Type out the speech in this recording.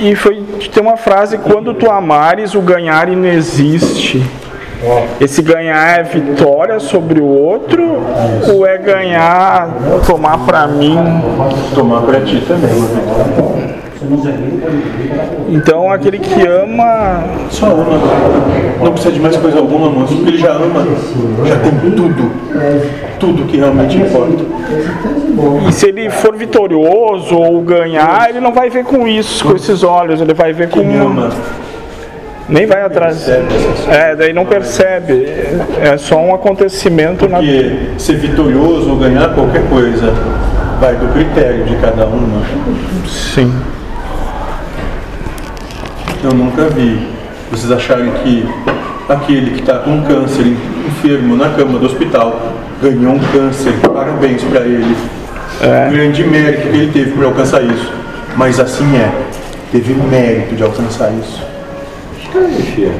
E foi tem uma frase: quando tu amares, o ganhar não existe. Esse ganhar é vitória sobre o outro ou é ganhar, tomar para mim? Tomar para ti também. Então aquele que ama. Só ama. Não precisa de mais coisa alguma, moço, porque ele já ama. Já tem tudo. Tudo que realmente importa. E se ele for vitorioso ou ganhar, ele não vai ver com isso, com esses olhos, ele vai ver com. Quem ama. Nem vai atrás. É, daí não percebe. É só um acontecimento na. Porque ser vitorioso ou ganhar qualquer coisa vai do critério de cada um, né? Sim. Eu nunca vi vocês acharem que aquele que está com câncer, enfermo na cama do hospital, ganhou um câncer, parabéns para ele. É. O grande mérito que ele teve para alcançar isso. Mas assim é, teve mérito de alcançar isso. Filha.